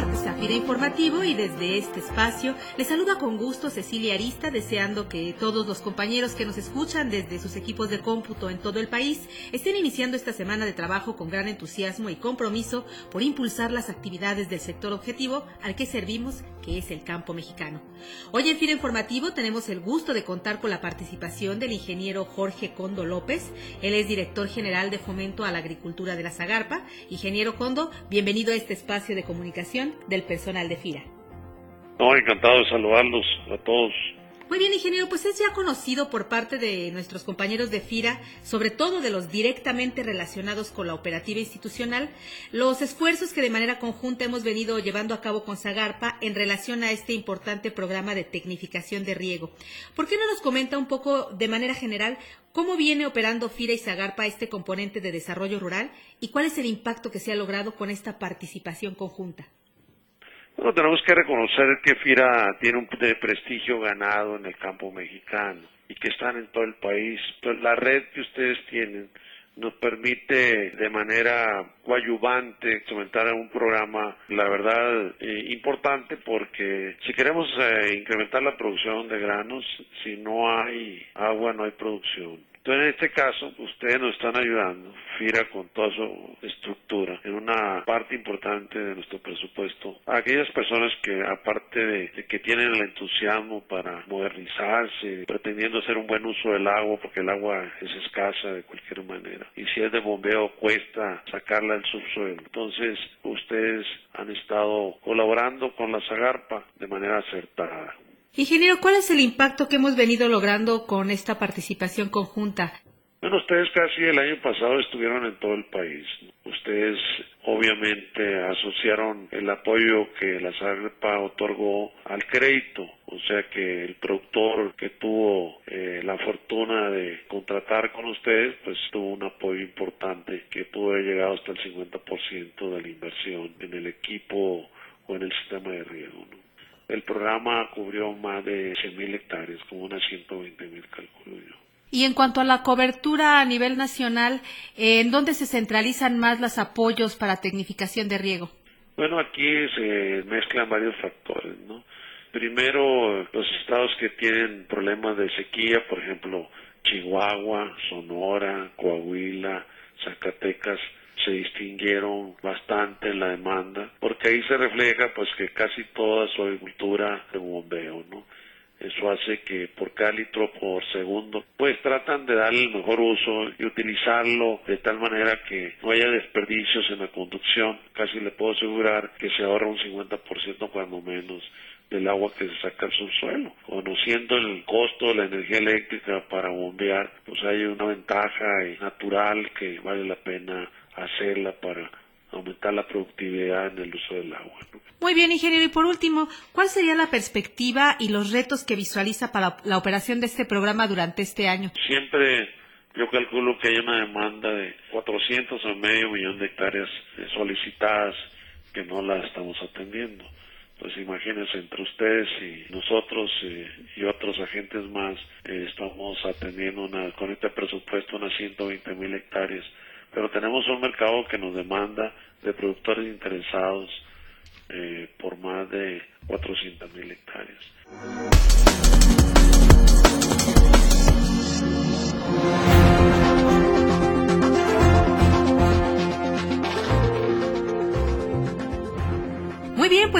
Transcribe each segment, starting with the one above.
Martes a Informativo y desde este espacio les saluda con gusto Cecilia Arista, deseando que todos los compañeros que nos escuchan desde sus equipos de cómputo en todo el país estén iniciando esta semana de trabajo con gran entusiasmo y compromiso por impulsar las actividades del sector objetivo al que servimos, que es el campo mexicano. Hoy en FIRA Informativo tenemos el gusto de contar con la participación del ingeniero Jorge Condo López. Él es director general de Fomento a la Agricultura de la Zagarpa. Ingeniero Condo, bienvenido a este espacio de comunicación del personal de FIRA. No, encantado de saludarlos a todos. Muy bien, ingeniero, pues es ya conocido por parte de nuestros compañeros de FIRA, sobre todo de los directamente relacionados con la operativa institucional, los esfuerzos que de manera conjunta hemos venido llevando a cabo con Zagarpa en relación a este importante programa de tecnificación de riego. ¿Por qué no nos comenta un poco de manera general cómo viene operando FIRA y Zagarpa este componente de desarrollo rural y cuál es el impacto que se ha logrado con esta participación conjunta? Tenemos que reconocer que FIRA tiene un de prestigio ganado en el campo mexicano y que están en todo el país. Entonces, la red que ustedes tienen nos permite de manera coadyuvante instrumentar un programa, la verdad, eh, importante porque si queremos eh, incrementar la producción de granos, si no hay agua no hay producción. En este caso, ustedes nos están ayudando, FIRA con toda su estructura, en una parte importante de nuestro presupuesto, a aquellas personas que, aparte de, de, que tienen el entusiasmo para modernizarse, pretendiendo hacer un buen uso del agua, porque el agua es escasa de cualquier manera, y si es de bombeo cuesta sacarla del subsuelo. Entonces, ustedes han estado colaborando con la Zagarpa de manera acertada. Ingeniero, ¿cuál es el impacto que hemos venido logrando con esta participación conjunta? Bueno, ustedes casi el año pasado estuvieron en todo el país. Ustedes obviamente asociaron el apoyo que la SAGREPA otorgó al crédito, o sea que el productor que tuvo eh, la fortuna de contratar con ustedes, pues tuvo un apoyo importante que pudo haber llegado hasta el 50% de la inversión en el equipo o en el sistema de riego. ¿no? El programa cubrió más de 100.000 hectáreas, como unas 120.000 calculo yo. Y en cuanto a la cobertura a nivel nacional, ¿en dónde se centralizan más los apoyos para tecnificación de riego? Bueno, aquí se mezclan varios factores, ¿no? Primero, los estados que tienen problemas de sequía, por ejemplo, Chihuahua, Sonora, Coahuila, Zacatecas, se distinguieron se refleja pues que casi toda su agricultura de bombeo, ¿no? Eso hace que por cada litro por segundo, pues tratan de darle el mejor uso y utilizarlo de tal manera que no haya desperdicios en la conducción. Casi le puedo asegurar que se ahorra un 50% cuando menos del agua que se saca al subsuelo. Conociendo el costo de la energía eléctrica para bombear, pues hay una ventaja natural que vale la pena hacerla para aumentar la productividad en el uso del agua. ¿no? Muy bien, ingeniero. Y por último, ¿cuál sería la perspectiva y los retos que visualiza para la operación de este programa durante este año? Siempre yo calculo que hay una demanda de 400 o medio millón de hectáreas solicitadas que no la estamos atendiendo. Entonces imagínense, entre ustedes y nosotros eh, y otros agentes más, eh, estamos atendiendo una, con este presupuesto unas 120 mil hectáreas pero tenemos un mercado que nos demanda de productores interesados eh, por más de 400 mil hectáreas.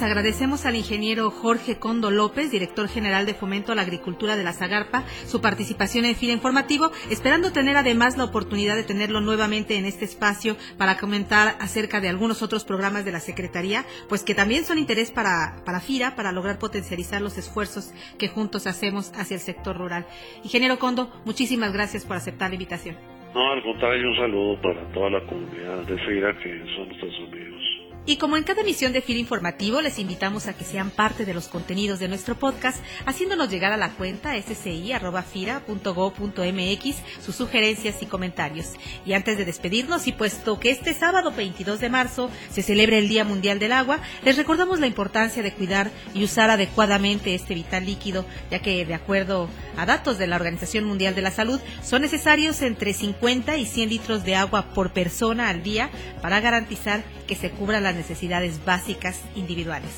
Pues agradecemos al ingeniero Jorge Condo López, director general de Fomento a la Agricultura de la Zagarpa, su participación en FIRA Informativo, esperando tener además la oportunidad de tenerlo nuevamente en este espacio para comentar acerca de algunos otros programas de la Secretaría, pues que también son interés para, para FIRA, para lograr potencializar los esfuerzos que juntos hacemos hacia el sector rural. Ingeniero Condo, muchísimas gracias por aceptar la invitación. No, al contrario, un saludo para toda la comunidad de FIRA que son nuestros amigos. Y como en cada emisión de FIRA Informativo, les invitamos a que sean parte de los contenidos de nuestro podcast, haciéndonos llegar a la cuenta sci.fira.go.mx sus sugerencias y comentarios. Y antes de despedirnos, y puesto que este sábado 22 de marzo se celebra el Día Mundial del Agua, les recordamos la importancia de cuidar y usar adecuadamente este vital líquido, ya que de acuerdo a datos de la Organización Mundial de la Salud, son necesarios entre 50 y 100 litros de agua por persona al día para garantizar que se cubran las necesidades básicas individuales.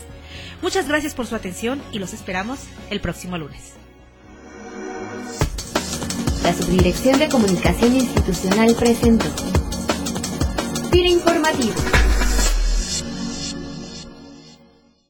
Muchas gracias por su atención y los esperamos el próximo lunes. La Subdirección de Comunicación Institucional presentó. Tira Informativo.